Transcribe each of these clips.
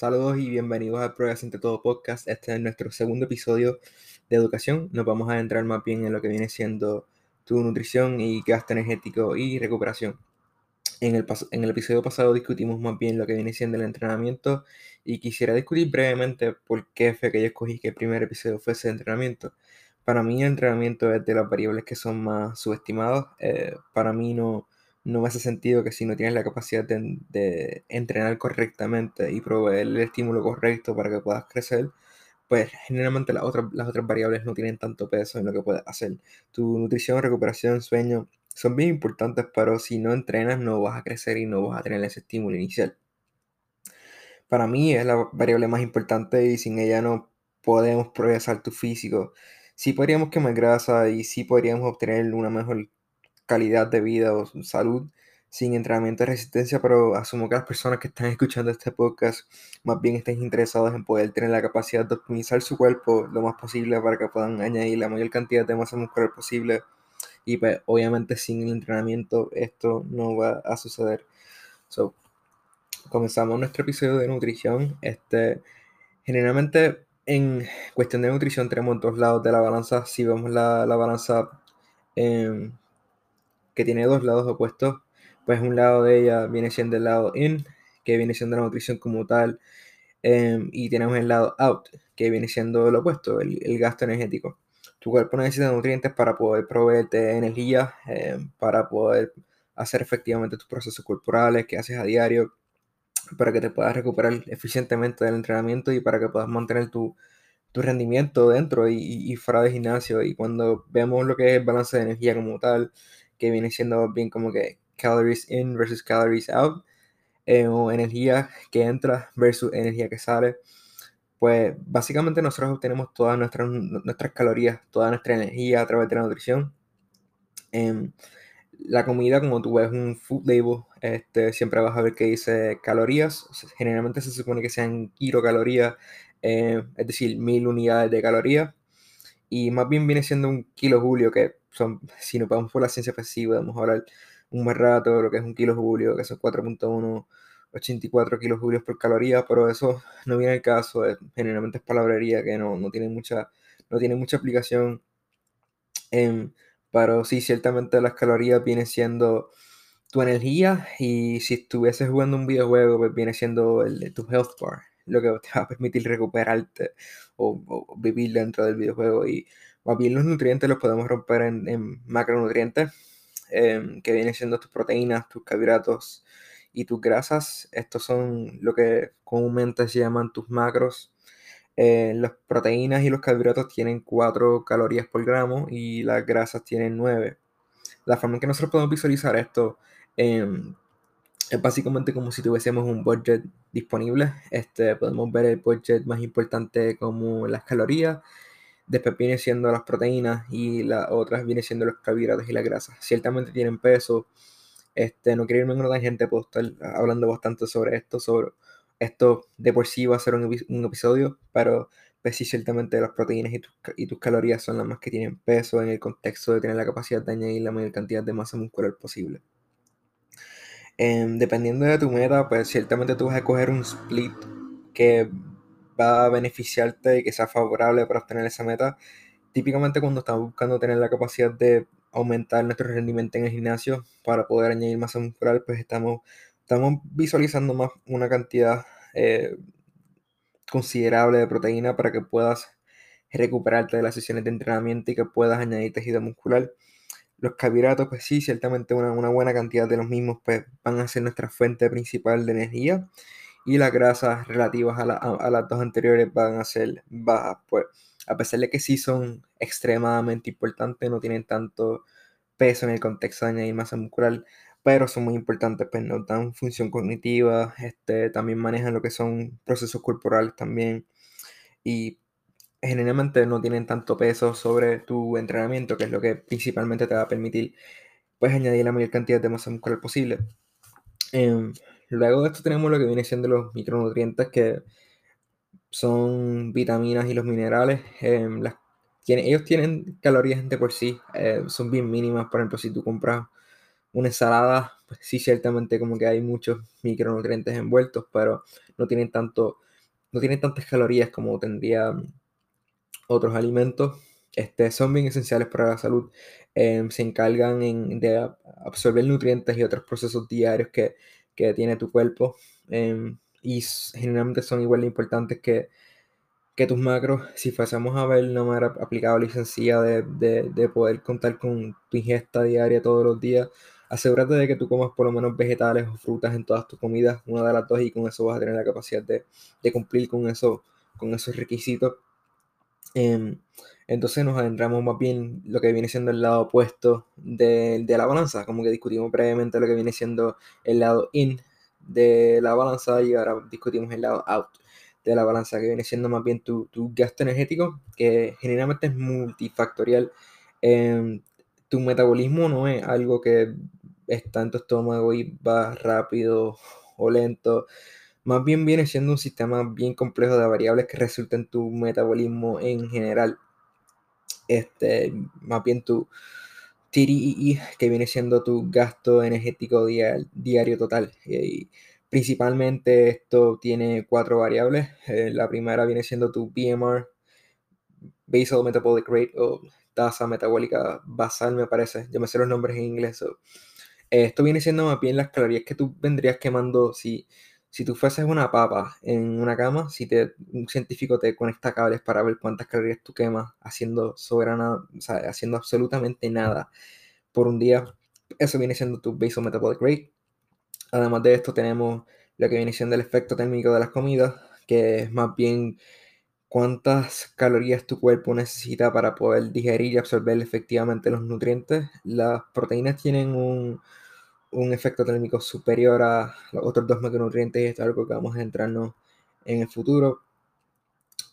Saludos y bienvenidos al Progreso entre Todo Podcast. Este es nuestro segundo episodio de educación. Nos vamos a adentrar más bien en lo que viene siendo tu nutrición y gasto energético y recuperación. En el, en el episodio pasado discutimos más bien lo que viene siendo el entrenamiento y quisiera discutir brevemente por qué fue que yo escogí que el primer episodio fuese de entrenamiento. Para mí el entrenamiento es de las variables que son más subestimadas. Eh, para mí no, no me hace sentido que si no tienes la capacidad de, entrenar correctamente y proveer el estímulo correcto para que puedas crecer, pues generalmente las otras, las otras variables no tienen tanto peso en lo que puedes hacer. Tu nutrición, recuperación, sueño son bien importantes, pero si no entrenas no vas a crecer y no vas a tener ese estímulo inicial. Para mí es la variable más importante y sin ella no podemos progresar tu físico. Sí podríamos quemar grasa y sí podríamos obtener una mejor calidad de vida o salud sin entrenamiento de resistencia, pero asumo que las personas que están escuchando este podcast más bien estén interesados en poder tener la capacidad de optimizar su cuerpo lo más posible para que puedan añadir la mayor cantidad de masa muscular posible. Y pues obviamente sin el entrenamiento esto no va a suceder. So, comenzamos nuestro episodio de nutrición. Este, generalmente en cuestión de nutrición tenemos dos lados de la balanza. Si vemos la, la balanza eh, que tiene dos lados opuestos, pues un lado de ella viene siendo el lado in, que viene siendo la nutrición como tal, em, y tenemos el lado out, que viene siendo lo opuesto, el, gasto energético. Tu cuerpo necesita nutrientes para poder proveerte energía, em, para poder hacer efectivamente tus procesos corporales que haces a diario, para que te puedas recuperar eficientemente del entrenamiento y para que puedas mantener tu, rendimiento dentro y, y, fuera de gimnasio. Y cuando vemos lo que es el balance de energía como tal, que viene siendo bien como que calories in versus calories out, eh, o energía que entra versus energía que sale. Pues básicamente nosotros obtenemos todas nuestras, nuestras calorías, toda nuestra energía a través de la nutrición. Em, la comida, como tú ves un food label, este, siempre vas a ver que dice calorías. generalmente se supone que sean kilocalorías, eh, es decir, mil unidades de calorías. Y más bien viene siendo un kilojulio, que son, si nos vamos por la ciencia pasiva, vamos a hablar un buen rato, lo que es un kilojulio, que son 4.184 kilojulios por caloría, pero eso no viene al caso, generalmente es palabrería que no, no, tiene, mucha, no tiene mucha aplicación. Em, pero sí, ciertamente las calorías vienen siendo tu energía y si estuvieses jugando un videojuego, pues viene siendo el, tu health bar, lo que te va a permitir recuperarte o, vivir dentro del videojuego. Y más bien los nutrientes los podemos romper en, macronutrientes, em, que vienen siendo tus proteínas, tus carbohidratos y tus grasas. Estos son lo que comúnmente se llaman tus macros. Eh, las proteínas y los carbohidratos tienen 4 calorías por gramo y las grasas tienen 9. La forma en que nosotros podemos visualizar esto em, es básicamente como si tuviésemos un budget disponible. Este, podemos ver el budget más importante como las calorías, después viene siendo las proteínas y las otras viene siendo los carbohidratos y las grasas. Ciertamente tienen peso. Este, no quiero irme en una tangente, puedo estar hablando bastante sobre esto, sobre esto de por sí va a ser un, episodio, pero pues sí, ciertamente las proteínas y tus, y tus calorías son las más que tienen peso en el contexto de tener la capacidad de añadir la mayor cantidad de masa muscular posible. Em, dependiendo de tu meta, pues ciertamente tú vas a escoger un split que va a beneficiarte y que sea favorable para obtener esa meta. Típicamente cuando estamos buscando tener la capacidad de aumentar nuestro rendimiento en el gimnasio para poder añadir masa muscular, pues estamos, estamos visualizando más una cantidad eh, considerable de proteína para que puedas recuperarte de las sesiones de entrenamiento y que puedas añadir tejido muscular. Los carbohidratos, pues sí, ciertamente una, buena cantidad de los mismos pues, van a ser nuestra fuente principal de energía y las grasas relativas a, las dos anteriores van a ser bajas. Pues a pesar de que sí son extremadamente importantes, no tienen tanto peso en el contexto de añadir masa muscular, pero son muy importantes, pues nos dan función cognitiva, este, también manejan lo que son procesos corporales también y generalmente no tienen tanto peso sobre tu entrenamiento, que es lo que principalmente te va a permitir pues añadir la mayor cantidad de masa muscular posible. Em, luego de esto tenemos lo que viene siendo los micronutrientes, que son vitaminas y los minerales. Em, ellos tienen calorías de por sí, eh, son bien mínimas. Por ejemplo, si tú compras una ensalada, pues sí, ciertamente como que hay muchos micronutrientes envueltos, pero no tienen tanto no tiene tantas calorías como tendrían otros alimentos. Este, son bien esenciales para la salud. Em, se encargan de absorber nutrientes y otros procesos diarios que, tiene tu cuerpo. Em, y generalmente son igual de importantes que, que tus macros. Si fuésemos a ver una manera aplicable y sencilla de, de poder contar con tu ingesta diaria todos los días, asegúrate de que tú comas por lo menos vegetales o frutas en todas tus comidas, una de las dos, y con eso vas a tener la capacidad de, cumplir con, eso, con esos requisitos. Em, entonces nos adentramos más bien lo que viene siendo el lado opuesto de, la balanza, como que discutimos previamente lo que viene siendo el lado in de la balanza y ahora discutimos el lado out de la balanza, que viene siendo más bien tu, gasto energético, que generalmente es multifactorial. Em, tu metabolismo no es algo que está en tu estómago y va rápido o lento. Más bien viene siendo un sistema bien complejo de variables que resultan en tu metabolismo en general. Este, más bien tu TDEE, que viene siendo tu gasto energético diario total. Y principalmente esto tiene cuatro variables. Eh, la primera viene siendo tu BMR, Basal Metabolic Rate, o tasa metabólica basal, me parece. Yo me sé los nombres en inglés. esto viene siendo más bien las calorías que tú vendrías quemando si, si tú fueses una papa en una cama, si te, un científico te conecta cables para ver cuántas calorías tú quemas haciendo soberana, o sea, haciendo absolutamente nada por un día, eso viene siendo tu basal metabolic rate. Además de esto tenemos lo que viene siendo el efecto térmico de las comidas, que es más bien cuántas calorías tu cuerpo necesita para poder digerir y absorber efectivamente los nutrientes. Las proteínas tienen un, efecto térmico superior a los otros dos macronutrientes y esto es algo que vamos a entrarnos en el futuro.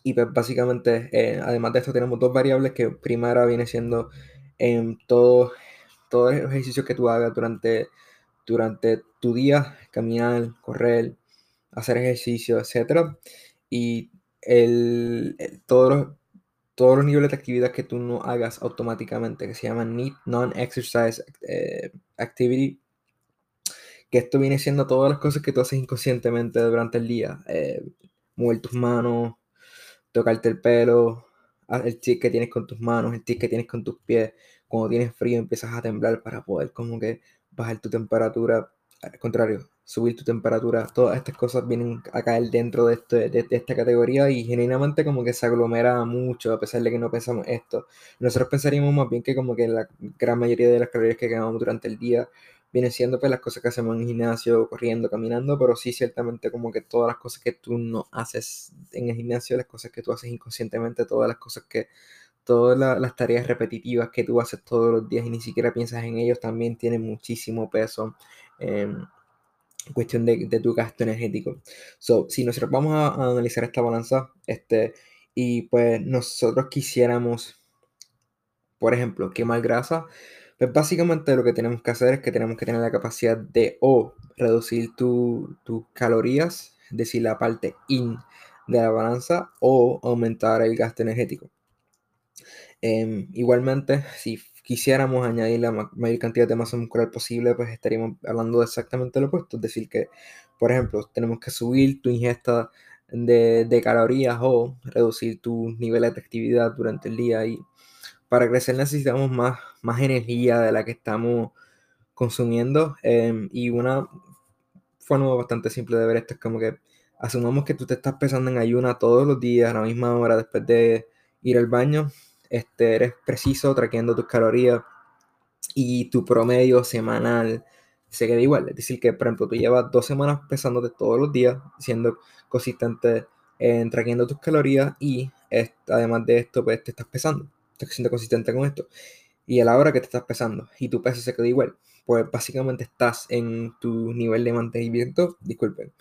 Y pues básicamente, eh, además de esto, tenemos dos variables que primera viene siendo en todo, todos los ejercicios que tú hagas durante, durante tu día, caminar, correr, hacer ejercicio, etc. Y el, todos, los, todos los niveles de actividad que tú no hagas automáticamente, que se llaman Non-Exercise eh, Activity, que esto viene siendo todas las cosas que tú haces inconscientemente durante el día. Eh, mover tus manos, tocarte el pelo, el tic que tienes con tus manos, el tic que tienes con tus pies. Cuando tienes frío empiezas a temblar para poder como que bajar tu temperatura. Al contrario, subir tu temperatura, todas estas cosas vienen a caer dentro de, este, de, esta categoría y genuinamente como que se aglomera mucho a pesar de que no pensamos esto. Nosotros pensaríamos más bien que como que la gran mayoría de las calorías que quemamos durante el día vienen siendo pues las cosas que hacemos en el gimnasio, corriendo, caminando, pero sí ciertamente como que todas las cosas que tú no haces en el gimnasio, las cosas que tú haces inconscientemente, todas las cosas que todas las tareas repetitivas que tú haces todos los días y ni siquiera piensas en ellos también tienen muchísimo peso cuestión de, tu gasto energético. So, si nosotros vamos a, analizar esta balanza, este, y pues nosotros quisiéramos, por ejemplo, quemar grasa, pues básicamente lo que tenemos que hacer es que tenemos que tener la capacidad de o reducir tus calorías, es decir, la parte in de la balanza, o aumentar el gasto energético. Em, igualmente, si quisiéramos añadir la mayor cantidad de masa muscular posible, pues estaríamos hablando de exactamente lo opuesto. Es decir, que, por ejemplo, tenemos que subir tu ingesta de, calorías o reducir tus niveles de actividad durante el día. Y para crecer necesitamos más, más energía de la que estamos consumiendo. Em, y una forma bastante simple de ver esto es como que asumamos que tú te estás pesando en ayuna todos los días a la misma hora después de ir al baño este, eres preciso traqueando tus calorías y tu promedio semanal se queda igual. Es decir, que por ejemplo tú llevas dos semanas pesándote todos los días, siendo consistente en traqueando tus calorías y además de esto, pues te estás pesando, estás siendo consistente con esto. Y a la hora que te estás pesando y tu peso se queda igual, pues básicamente estás en tu nivel de mantenimiento, disculpen,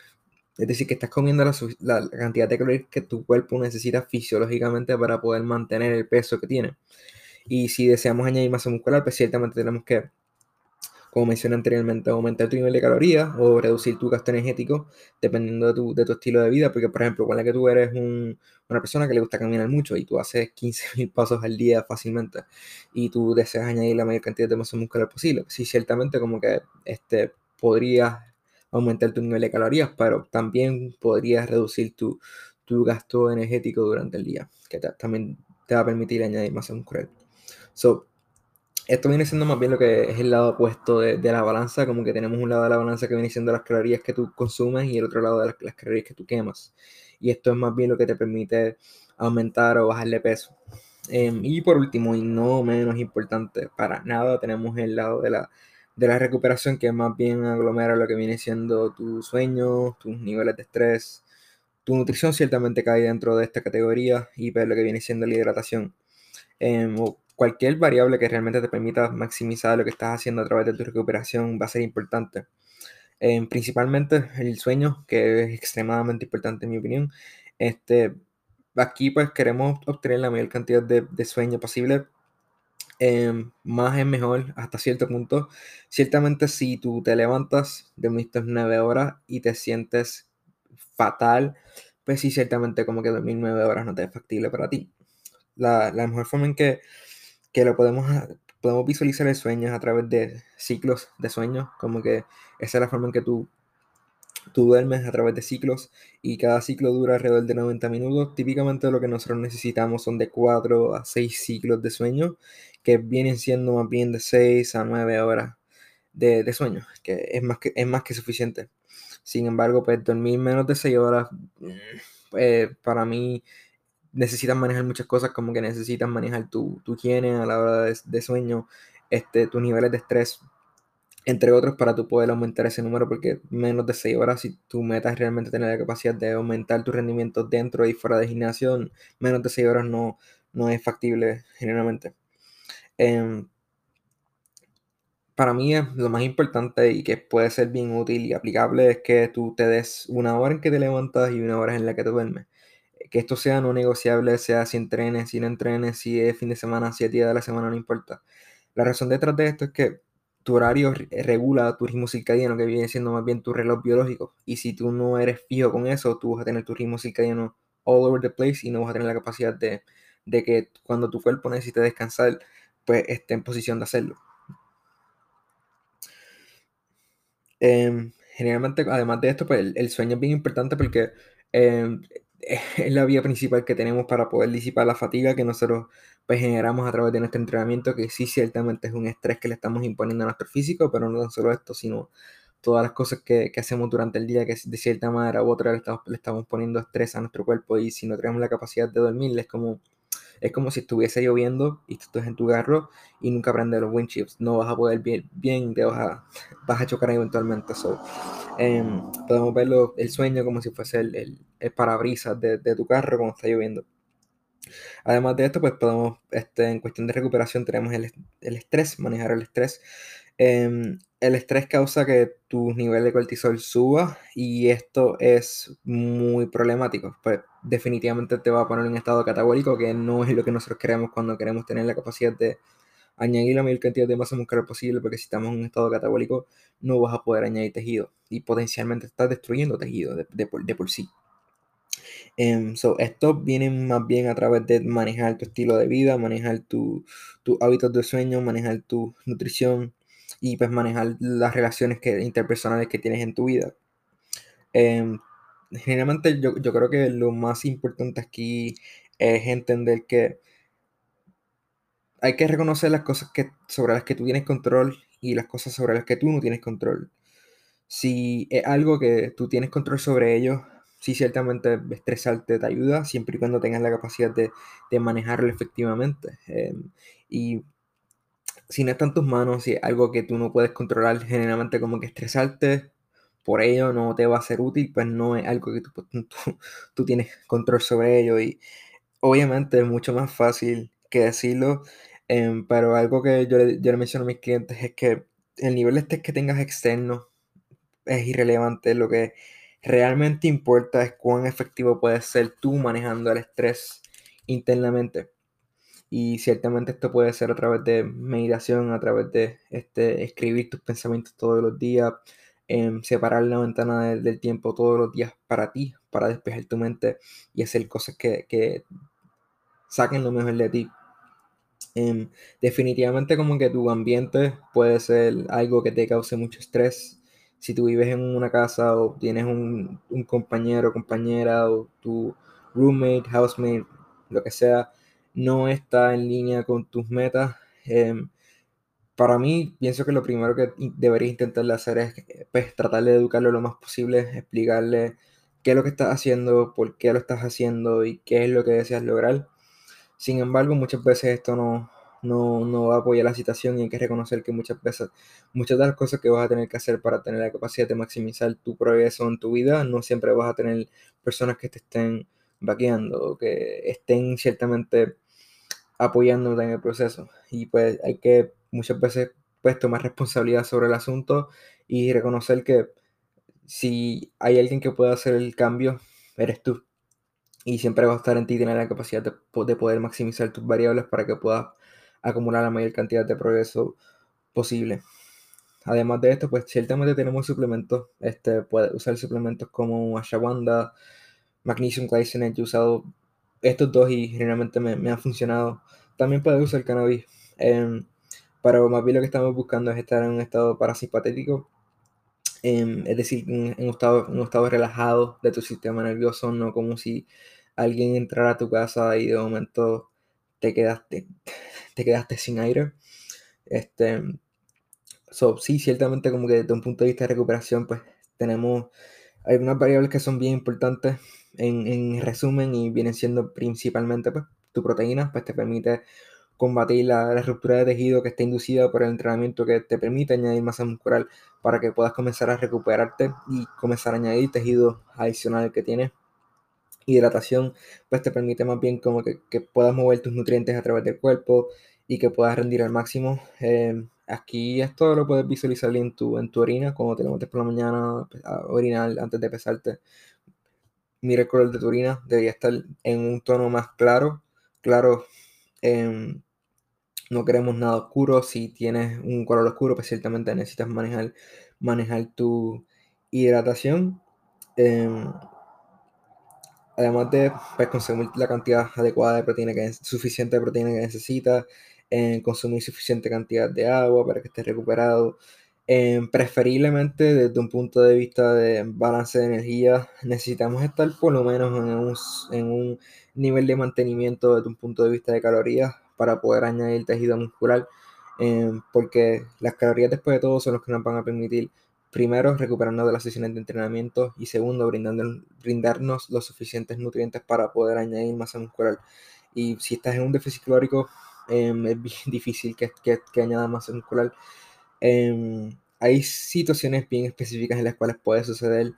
es decir, que estás comiendo la, cantidad de calorías que tu cuerpo necesita fisiológicamente para poder mantener el peso que tiene. Y si deseamos añadir masa muscular, pues ciertamente tenemos que, como mencioné anteriormente, aumentar tu nivel de calorías o reducir tu gasto energético dependiendo de tu, de tu estilo de vida. Porque, por ejemplo, cuando que tú eres una persona que le gusta caminar mucho y tú haces 15.000 pasos al día fácilmente y tú deseas añadir la mayor cantidad de masa muscular posible, sí, ciertamente como que este, podrías aumentar tu nivel de calorías, pero también podrías reducir tu, tu gasto energético durante el día, que también te va a permitir añadir masa muscular. So, esto viene siendo más bien lo que es el lado opuesto de, la balanza, como que tenemos un lado de la balanza que viene siendo las calorías que tú consumes y el otro lado de las, calorías que tú quemas. Y esto es más bien lo que te permite aumentar o bajar de peso. Em, y por último, y no menos importante, para nada, tenemos el lado de la, de la recuperación que más bien aglomera lo que viene siendo tu sueño, tus niveles de estrés, tu nutrición ciertamente cae dentro de esta categoría y pues lo que viene siendo la hidratación. Em, cualquier variable que realmente te permita maximizar lo que estás haciendo a través de tu recuperación va a ser importante. Em, principalmente el sueño, que es extremadamente importante en mi opinión. Este, aquí pues queremos obtener la mayor cantidad de, sueño posible. Em, más es mejor hasta cierto punto. Ciertamente si tú te levantas de estas 9 horas y te sientes fatal, pues sí, ciertamente como que dormir 9 horas no te es factible para ti. La, la mejor forma en que que lo podemos, podemos visualizar el sueño a través de ciclos de sueños, como que esa es la forma en que tú, tú duermes a través de ciclos y cada ciclo dura alrededor de 90 minutos. Típicamente lo que nosotros necesitamos son de 4 a 6 ciclos de sueño, que vienen siendo más bien de 6 a 9 horas de, de sueño, que es más que, es más que suficiente. Sin embargo, pues dormir menos de 6 horas, pues, para mí necesitas manejar muchas cosas, como que necesitas manejar tu, tu higiene a la hora de, sueño, este, tus niveles de estrés, entre otros, para tú poder aumentar ese número, porque menos de 6 horas, si tu meta es realmente tener la capacidad de aumentar tu rendimiento dentro y fuera de gimnasio, menos de 6 horas no, no es factible generalmente. Em, para mí lo más importante y que puede ser bien útil y aplicable es que tú te des una hora en que te levantas y una hora en la que te duermes que esto sea no negociable, sea si entrenes, si no entrenes, si es fin de semana, si es día de la semana, no importa. La razón detrás de esto es que tu horario regula tu ritmo circadiano, que viene siendo más bien tu reloj biológico. Y si tú no eres fijo con eso, tú vas a tener tu ritmo circadiano all over the place y no vas a tener la capacidad de, que cuando tu cuerpo necesite descansar, pues esté en posición de hacerlo. Em, generalmente, además de esto, pues el, sueño es bien importante porque em, es la vía principal que tenemos para poder disipar la fatiga que nosotros pues, generamos a través de nuestro entrenamiento, que sí ciertamente es un estrés que le estamos imponiendo a nuestro físico, pero no tan solo esto, sino todas las cosas que, hacemos durante el día, que de cierta manera u otra le estamos, le estamos poniendo estrés a nuestro cuerpo y si no tenemos la capacidad de dormir, es como es como si estuviese lloviendo y tú estás en tu carro y nunca prendes los windshields. No vas a poder bien, bien te vas a, vas a chocar eventualmente. So, em, podemos ver el sueño como si fuese el, el, parabrisas de, de, tu carro cuando está lloviendo. Además de esto, pues podemos, este, en cuestión de recuperación, tenemos el, el estrés, manejar el estrés. Em, el estrés causa que tu nivel de cortisol suba y esto es muy problemático. Pues definitivamente te va a poner en estado catabólico que no es lo que nosotros queremos cuando queremos tener la capacidad de añadir la mayor cantidad de masa muscular posible porque si estamos en un estado catabólico no vas a poder añadir tejido y potencialmente estás destruyendo tejido de, por, sí. Um, esto viene más bien a través de manejar tu estilo de vida, manejar tus tu hábitos de sueño, manejar tu nutrición, y pues manejar las relaciones que, interpersonales que tienes en tu vida. Em, generalmente yo, creo que lo más importante aquí es entender que hay que reconocer las cosas que, sobre las que tú tienes control y las cosas sobre las que tú no tienes control. Si es algo que tú tienes control sobre ello, sí ciertamente estresarte te ayuda, siempre y cuando tengas la capacidad de, manejarlo efectivamente. Em, y si no está en tus manos, si es algo que tú no puedes controlar, generalmente como que estresarte por ello no te va a ser útil, pues no es algo que tú, tú, tienes control sobre ello. Y obviamente es mucho más fácil que decirlo, em, pero algo que yo, yo le menciono a mis clientes es que el nivel de estrés que tengas externo es irrelevante. Lo que realmente importa es cuán efectivo puedes ser tú manejando el estrés internamente. Y ciertamente esto puede ser a través de meditación, a través de este, escribir tus pensamientos todos los días, em, separar la ventana del tiempo todos los días para ti, para despejar tu mente y hacer cosas que, saquen lo mejor de ti. Em, definitivamente como que tu ambiente puede ser algo que te cause mucho estrés. Si tú vives en una casa o tienes un, un compañero compañera o tu roommate, housemate, lo que sea, no está en línea con tus metas, em, para mí, pienso que lo primero que deberías intentar hacer es pues, tratar de educarlo lo más posible, explicarle qué es lo que estás haciendo, por qué lo estás haciendo y qué es lo que deseas lograr. Sin embargo, muchas veces esto no, no, no va la situación y hay que reconocer que muchas veces, muchas de las cosas que vas a tener que hacer para tener la capacidad de maximizar tu progreso en tu vida, no siempre vas a tener personas que te estén vaqueando o que estén ciertamente apoyándote en el proceso. Y pues hay que muchas veces pues tomar responsabilidad sobre el asunto y reconocer que si hay alguien que pueda hacer el cambio, eres tú. Y siempre va a estar en ti tener la capacidad de, poder maximizar tus variables para que puedas acumular la mayor cantidad de progreso posible. Además de esto, pues ciertamente tenemos suplementos. Este, puedes usar suplementos como ashwagandha, magnesium glycinate. He usado estos dos y generalmente me, me han funcionado. También puedes usar cannabis. Em, pero más bien lo que estamos buscando es estar en un estado parasimpatético, em, es decir, en, un estado, un estado relajado de tu sistema nervioso, no como si alguien entrara a tu casa y de momento te quedaste, te quedaste sin aire. Este, so, sí, ciertamente como que desde un punto de vista de recuperación, pues tenemos algunas variables que son bien importantes en, en resumen y vienen siendo principalmente pues, tu proteína, pues te permite combatir la, ruptura de tejido que está inducida por el entrenamiento que te permite añadir masa muscular para que puedas comenzar a recuperarte y comenzar a añadir tejido adicional que tienes. Hidratación, pues te permite más bien como que, puedas mover tus nutrientes a través del cuerpo y que puedas rendir al máximo. Eh, aquí esto lo puedes visualizar en tu, en tu orina, cuando te levantes por la mañana a orinar antes de pesarte. Mira el color de tu orina, debería estar en un tono más claro. Claro, eh, no queremos nada oscuro. Si tienes un color oscuro, pues ciertamente necesitas manejar, manejar tu hidratación. Em, además de pues, consumir la cantidad adecuada de proteína que suficiente proteína que necesitas, eh, consumir suficiente cantidad de agua para que estés recuperado. Em, preferiblemente desde un punto de vista de balance de energía, necesitamos estar por lo menos en un, en un nivel de mantenimiento desde un punto de vista de calorías para poder añadir tejido muscular, em, porque las calorías después de todo son los que nos van a permitir, primero, recuperarnos de las sesiones de entrenamiento y segundo, brindando, brindarnos los suficientes nutrientes para poder añadir masa muscular. Y si estás en un déficit calórico, em, es difícil que, que, que añada masa muscular. Em, hay situaciones bien específicas en las cuales puede suceder.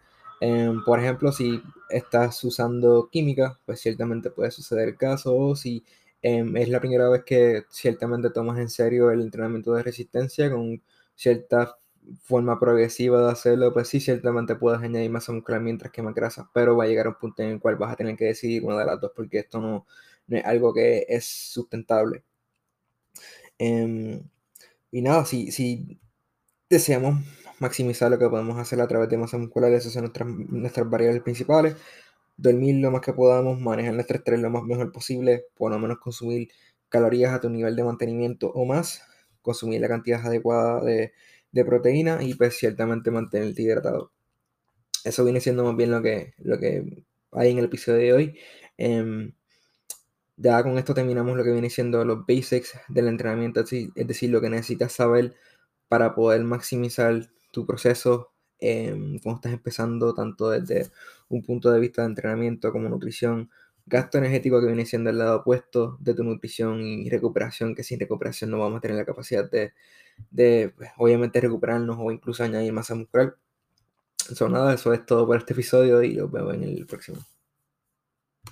por ejemplo, si estás usando química, pues ciertamente puede suceder el caso. O si Em, es la primera vez que ciertamente tomas en serio el entrenamiento de resistencia con cierta forma progresiva de hacerlo, pues sí, ciertamente puedes añadir masa muscular mientras que más grasa, pero va a llegar un punto en el cual vas a tener que decidir una de las dos porque esto no, es algo que es sustentable. Em, y nada, si, si deseamos maximizar lo que podemos hacer a través de masa muscular, esas son nuestras, nuestras variables principales dormir lo más que podamos, manejar nuestro estrés lo más mejor posible, por lo menos consumir calorías a tu nivel de mantenimiento o más, consumir la cantidad adecuada de, proteína y pues ciertamente mantenerte hidratado. Eso viene siendo más bien lo que, lo que hay en el episodio de hoy. Em, ya con esto terminamos lo que viene siendo los basics del entrenamiento, es decir, lo que necesitas saber para poder maximizar tu proceso Em, cuando estás empezando, tanto desde un punto de vista de entrenamiento como nutrición, gasto energético que viene siendo el lado opuesto de tu nutrición y recuperación, que sin recuperación no vamos a tener la capacidad de, de pues, obviamente, recuperarnos o incluso añadir masa muscular. Eso nada, eso es todo por este episodio y los veo en el próximo.